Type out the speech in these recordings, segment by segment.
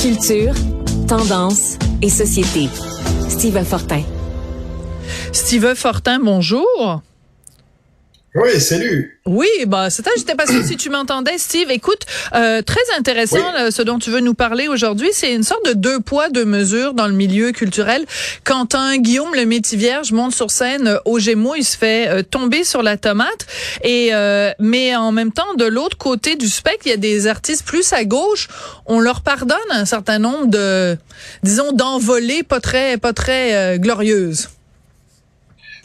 Culture, tendance et société. Steve Fortin. Steve Fortin, bonjour. Oui, salut. Oui, bah c'est ça. J'étais pas sûre si tu m'entendais, Steve. Écoute, euh, très intéressant ce dont tu veux nous parler aujourd'hui. C'est une sorte de deux poids deux mesures dans le milieu culturel. Quand un Guillaume le métier vierge monte sur scène euh, au Gémeaux, il se fait euh, tomber sur la tomate. Et mais en même temps, de l'autre côté du spectre, il y a des artistes plus à gauche. On leur pardonne un certain nombre de, disons, d'envolées pas très pas très glorieuses.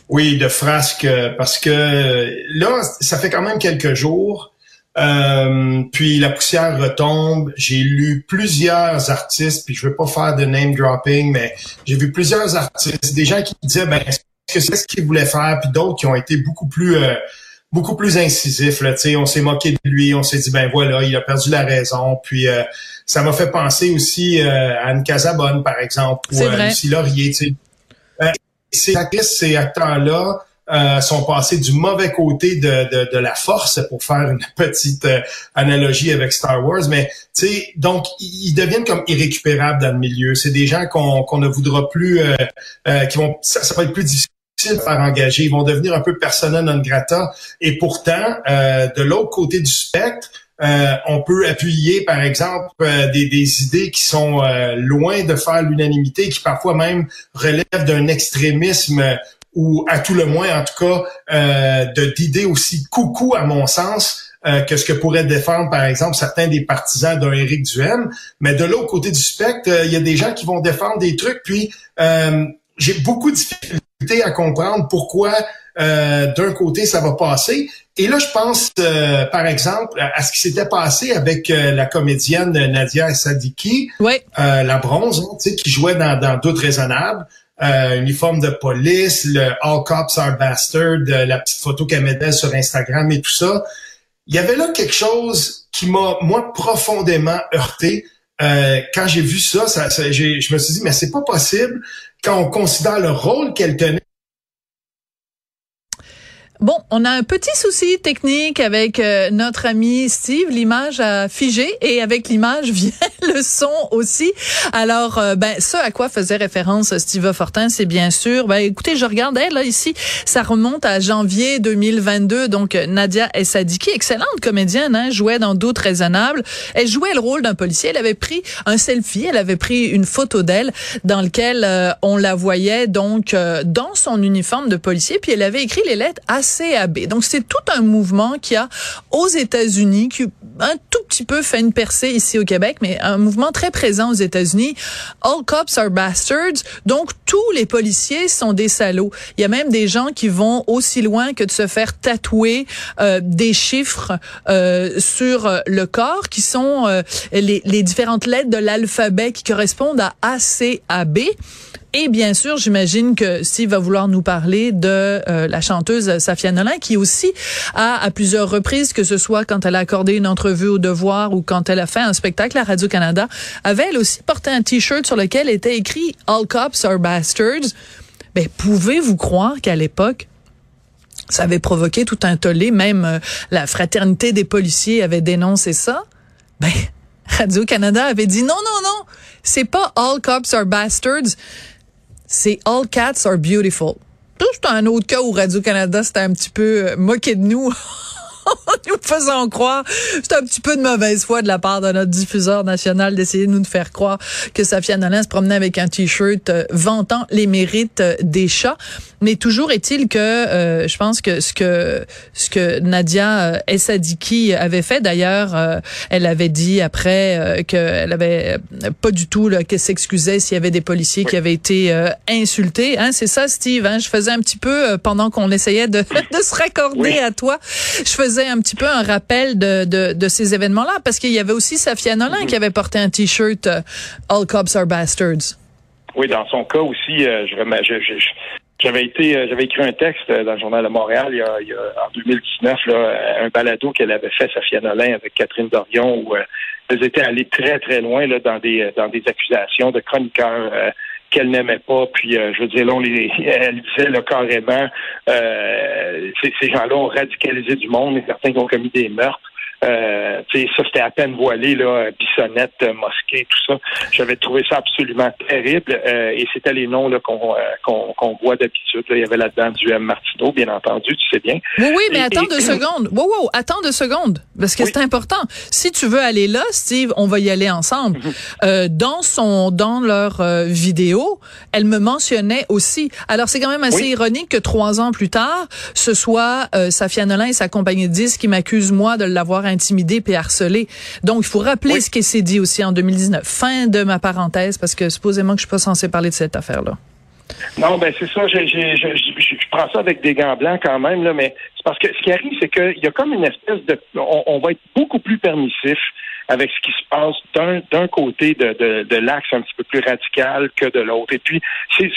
Oui, de frasques, euh, parce que là, ça fait quand même quelques jours. Euh, puis la poussière retombe. J'ai lu plusieurs artistes, puis je veux pas faire de name dropping, mais j'ai vu plusieurs artistes, des gens qui disaient ben est-ce que c'est ce qu'ils voulaient faire, puis d'autres qui ont été beaucoup plus euh, beaucoup plus incisifs. Là, on s'est moqué de lui, on s'est dit ben voilà, il a perdu la raison. Puis ça m'a fait penser aussi à Anne Casabonne, par exemple, ou à Lucie Laurier ces actrices, ces acteurs-là euh, sont passés du mauvais côté de, de, de, la force, pour faire une petite euh, analogie avec Star Wars. Mais tu sais, donc ils deviennent comme irrécupérables dans le milieu. C'est des gens qu'on qu'on ne voudra plus, euh, euh, qui vont, ça, va être plus difficile de faire engager. Ils vont devenir un peu persona non grata. Et pourtant, de l'autre côté du spectre, euh, on peut appuyer, par exemple, euh, des, des, idées qui sont euh, loin de faire l'unanimité, qui parfois même relèvent d'un extrémisme ou à tout le moins, en tout cas, d'idées aussi coucou, à mon sens, que ce que pourraient défendre, par exemple, certains des partisans d'un Éric Duhem. Mais de l'autre côté du spectre, il y a des gens qui vont défendre des trucs, puis j'ai beaucoup de difficultés à comprendre pourquoi euh, d'un côté, ça va passer. Et là, je pense, euh, par exemple, à ce qui s'était passé avec euh, la comédienne Nadia Sadiki, la bronze, hein, qui jouait dans, dans Doute raisonnable. uniforme de police, le All Cops Are Bastard, la petite photo qu'elle mettait sur Instagram et tout ça. Il y avait là quelque chose qui m'a, moi, profondément heurté. quand j'ai vu ça, ça, ça je me suis dit, mais c'est pas possible quand on considère le rôle qu'elle tenait Bon, on a un petit souci technique avec euh, notre ami Steve. L'image a figé et avec l'image vient le son aussi. Alors, euh, ben, ce à quoi faisait référence Steve Fortin, c'est bien sûr. Ben, écoutez, je regardais là ici, ça remonte à janvier 2022. Donc, Nadia Essadiki, excellente comédienne, hein, jouait dans Doute raisonnable. Elle jouait le rôle d'un policier. Elle avait pris un selfie, elle avait pris une photo d'elle dans lequel euh, on la voyait donc dans son uniforme de policier. Puis elle avait écrit les lettres à Donc, c'est tout un mouvement qui a aux États-Unis, qui un tout petit peu fait une percée ici au Québec, mais un mouvement très présent aux États-Unis. All cops are bastards. Donc, tous les policiers sont des salauds. Il y a même des gens qui vont aussi loin que de se faire tatouer euh, des chiffres euh, sur le corps, qui sont euh, les, les différentes lettres de l'alphabet qui correspondent à ACAB. Et bien sûr, j'imagine que Steve va vouloir nous parler de euh, la chanteuse Safia Nolin, qui aussi a à plusieurs reprises, que ce soit quand elle a accordé une entrevue au Devoir ou quand elle a fait un spectacle à Radio-Canada, avait elle aussi porté un T-shirt sur lequel était écrit « All cops are bastards ». Mais pouvez-vous croire qu'à l'époque, ça avait provoqué tout un tollé, même euh, la fraternité des policiers avait dénoncé ça? Ben, Radio-Canada avait dit non, non, non, c'est pas All cops are bastards, c'est All Cats Are Beautiful. C'est un autre cas où Radio-Canada c'était un petit peu euh, moqué de nous nous faisons croire. C'est un petit peu de mauvaise foi de la part de notre diffuseur national d'essayer de nous faire croire que Safia Nolin se promenait avec un t-shirt euh, vantant les mérites euh, des chats. Mais toujours est-il que euh, je pense que ce que ce que Nadia Essadiki avait fait d'ailleurs, elle avait dit après qu'elle avait pas du tout qu'elle s'excusait s'il y avait des policiers qui avaient été insultés. Hein, c'est ça, Steve. Hein? Je faisais un petit peu pendant qu'on essayait de, de se raccorder à toi. Je faisais un petit peu un rappel de, de, ces événements-là, parce qu'il y avait aussi Safia Nolin qui avait porté un T-shirt euh, All Cops are Bastards. Oui, dans son cas aussi, euh, j'avais été, euh, j'avais écrit un texte dans le journal de Montréal il y a, en 2019, là, un balado qu'elle avait fait Safia Nolin avec Catherine Dorion, où elles étaient allées très très loin là, dans des dans des accusations de chroniqueurs qu'elle n'aimait pas. Puis, euh, je veux dire, là, on les, elle disait là, carrément, euh, ces, gens-là ont radicalisé du monde, et certains qui ont commis des meurtres. Euh, ça, c'était à peine voilé, là, Bissonnette, Mosquée, tout ça. J'avais trouvé ça absolument terrible. et c'était les noms là, qu'on, qu'on, voit d'habitude. Il y avait là-dedans du M. Martineau, bien entendu, tu sais bien. Oui, oui, mais attends deux secondes. Wow, wow, attends deux secondes. Parce que c'est important. Si tu veux aller là, Steve, on va y aller ensemble. Mhm. dans son, dans leur vidéo, elle me mentionnait aussi. Alors, c'est quand même assez ironique que trois ans plus tard, ce soit euh, Safia Nolin et sa compagnie de disques qui m'accusent, moi, de l'avoir intimidé puis harcelé. Donc, il faut rappeler ce qui s'est dit aussi en 2019. Fin de ma parenthèse, parce que supposément que je suis pas censé parler de cette affaire-là. Non, ben c'est ça. Je, prends ça avec des gants blancs quand même, là, mais c'est parce que ce qui arrive, c'est qu'il y a comme une espèce de... On, va être beaucoup plus permissif avec ce qui se passe d'un côté de, de, de l'axe un petit peu plus radical que de l'autre. Et puis, c'est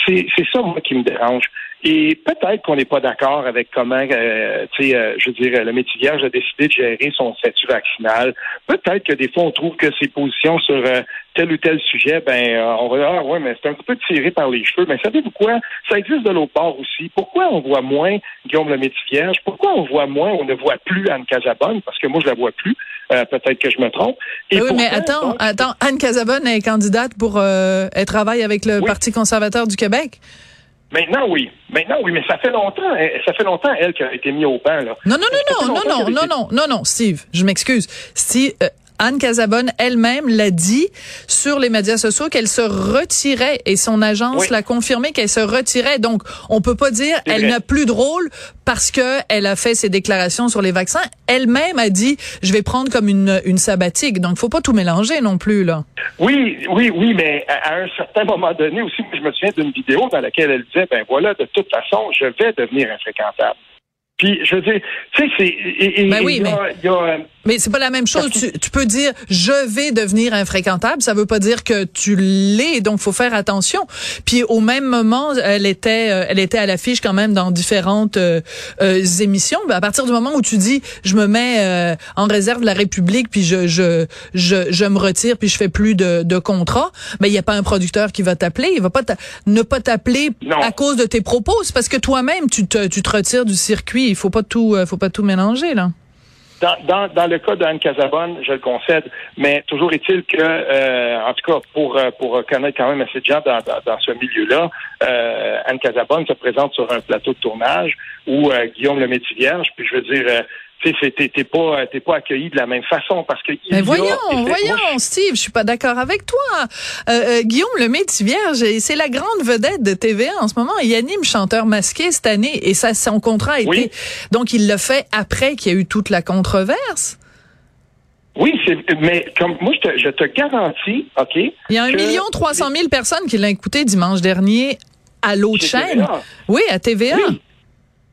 ça, moi, qui me dérange. Et peut-être qu'on n'est pas d'accord avec comment, euh, tu sais, euh, je veux dire, le métier vierge a décidé de gérer son statut vaccinal. Peut-être que des fois, on trouve que ses positions sur euh, tel ou tel sujet, ben, on va dire, ah ouais, mais c'est un peu tiré par les cheveux. Mais savez-vous quoi? Ça existe de l'autre part aussi. Pourquoi on voit moins Guillaume le métier vierge? Pourquoi on voit moins, on ne voit plus Anne Casabonne? Parce que moi, je la vois plus. Peut-être que je me trompe. Et oui, mais attends, attends, Anne Casabonne est candidate pour, elle travaille avec le Parti conservateur du Québec. Maintenant, oui. Maintenant, oui, mais ça fait longtemps. Ça fait longtemps, elle, qui a été mise au banc. Là. Non, non, non, non, non, non, non, non, non, non, Steve, je m'excuse. Steve, euh, Anne Casabonne elle-même l'a dit sur les médias sociaux qu'elle se retirait et son agence l'a confirmé qu'elle se retirait. Donc, on peut pas dire elle n'a plus de rôle parce que elle a fait ses déclarations sur les vaccins. Elle-même a dit je vais prendre comme une, une sabbatique. Donc, faut pas tout mélanger non plus là. Oui, oui, oui, mais à un certain moment donné aussi, je me souviens d'une vidéo dans laquelle elle disait ben voilà, de toute façon, je vais devenir infréquentable. Puis, je veux dire, tu sais, c'est. Ben oui, mais. Mais c'est pas la même chose. Tu, tu, peux dire je vais devenir infréquentable, ça veut pas dire que tu l'es, donc faut faire attention. Puis au même moment, elle était euh, elle était à l'affiche quand même dans différentes euh, euh, émissions. Ben, à partir du moment où tu dis je me mets en réserve de la République puis je je je, je me retire puis je fais plus de, de contrats, ben il y a pas un producteur qui va t'appeler, il va pas ne pas t'appeler à cause de tes propos, c'est parce que toi-même tu te tu te retires du circuit, il faut pas tout faut pas tout mélanger là. Dans, le cas d'Anne Casabonne, je le concède, mais toujours est-il que, euh, en tout cas, pour, euh, pour connaître quand même assez de gens dans, ce milieu-là, euh, Anne Casabonne se présente sur un plateau de tournage où Guillaume le Vierge, puis je veux dire, tu sais, t'es pas, t'es pas accueilli de la même façon parce que. Mais voyons, voyons, Steve, je suis pas d'accord avec toi. Euh, euh, Guillaume le Vierge, c'est la grande vedette de TVA en ce moment. Il anime chanteur masqué cette année et ça, son contrat a été. Donc il l'a fait après qu'il y a eu toute la controverse. Oui, mais comme moi je te, je te garantis, ok. Il y a un million trois cent mille personnes qui l'ont écouté dimanche dernier à l'autre chaîne. Oui, à TVA.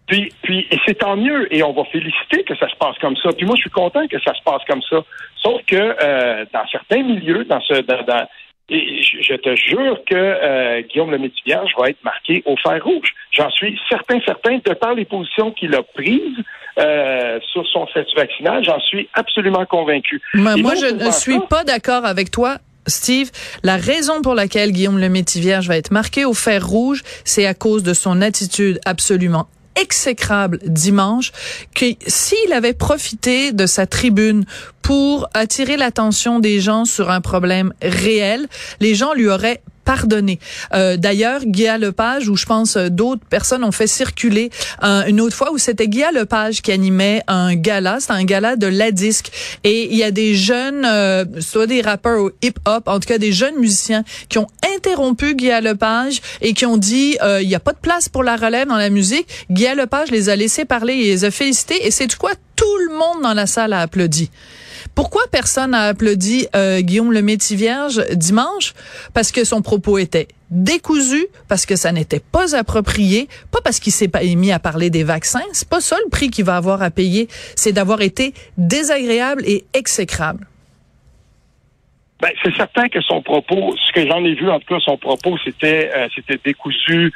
Puis, puis et c'est tant mieux, et on va féliciter que ça se passe comme ça. Puis moi, je suis content que ça se passe comme ça. Sauf que euh, dans certains milieux, dans ce, dans, et je te jure que euh, Guillaume le Métivierge va être marqué au fer rouge. J'en suis certain, certain, de par les positions qu'il a prises euh, sur son statut vaccinal, j'en suis absolument convaincu. moi, je ne suis pas d'accord avec toi. Steve, la raison pour laquelle Guillaume le Métivierge va être marqué au fer rouge, c'est à cause de son attitude absolument exécrable dimanche que s'il avait profité de sa tribune pour attirer l'attention des gens sur un problème réel, les gens lui auraient pardonné. Euh, D'ailleurs, Guy Lepage, ou je pense euh, d'autres personnes ont fait circuler une autre fois où c'était Guy Lepage qui animait un gala, c'était un gala de la disque, et il y a des jeunes, euh, soit des rappeurs au hip-hop, en tout cas des jeunes musiciens qui ont interrompu Guy Lepage et qui ont dit euh, il n'y a pas de place pour la relève dans la musique. Guy Lepage les a laissés parler et les a félicités, et c'est quoi tout le monde dans la salle a applaudi. Pourquoi personne n'a applaudi euh, Guillaume le Vierge dimanche? Parce que son propos était décousu, parce que ça n'était pas approprié, pas parce qu'il s'est mis à parler des vaccins. C'est pas ça le prix qu'il va avoir à payer, c'est d'avoir été désagréable et exécrable. Ben, c'est certain que son propos, ce que j'en ai vu en tout cas, son propos, c'était euh, c'était décousu,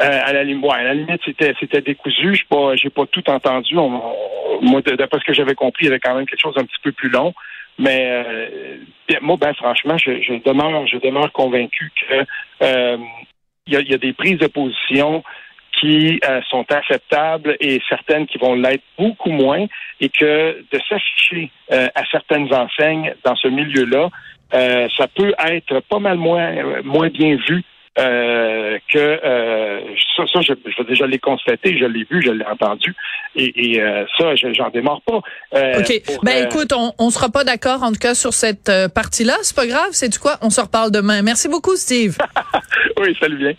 à la limite, ouais, à la limite, c'était c'était décousu. Je pas, j'ai pas tout entendu. moi, d'après ce que j'avais compris, il y avait quand même quelque chose un petit peu plus long. Mais euh, moi, ben franchement, je, je, demeure, je demeure convaincu que euh, il y, a, y, a, des prises de position qui sont acceptables et certaines qui vont l'être beaucoup moins, et que de s'afficher à certaines enseignes dans ce milieu-là, ça peut être pas mal moins moins bien vu euh, que euh, ça, ça, je, je, je l'ai constaté, je l'ai vu, je l'ai entendu, et, et euh, ça, j'en démarre pas. Euh, OK. ben écoute, on, on sera pas d'accord en tout cas sur cette partie-là. C'est pas grave, c'est du quoi? On se reparle demain. Merci beaucoup, Steve. oui, salut bien.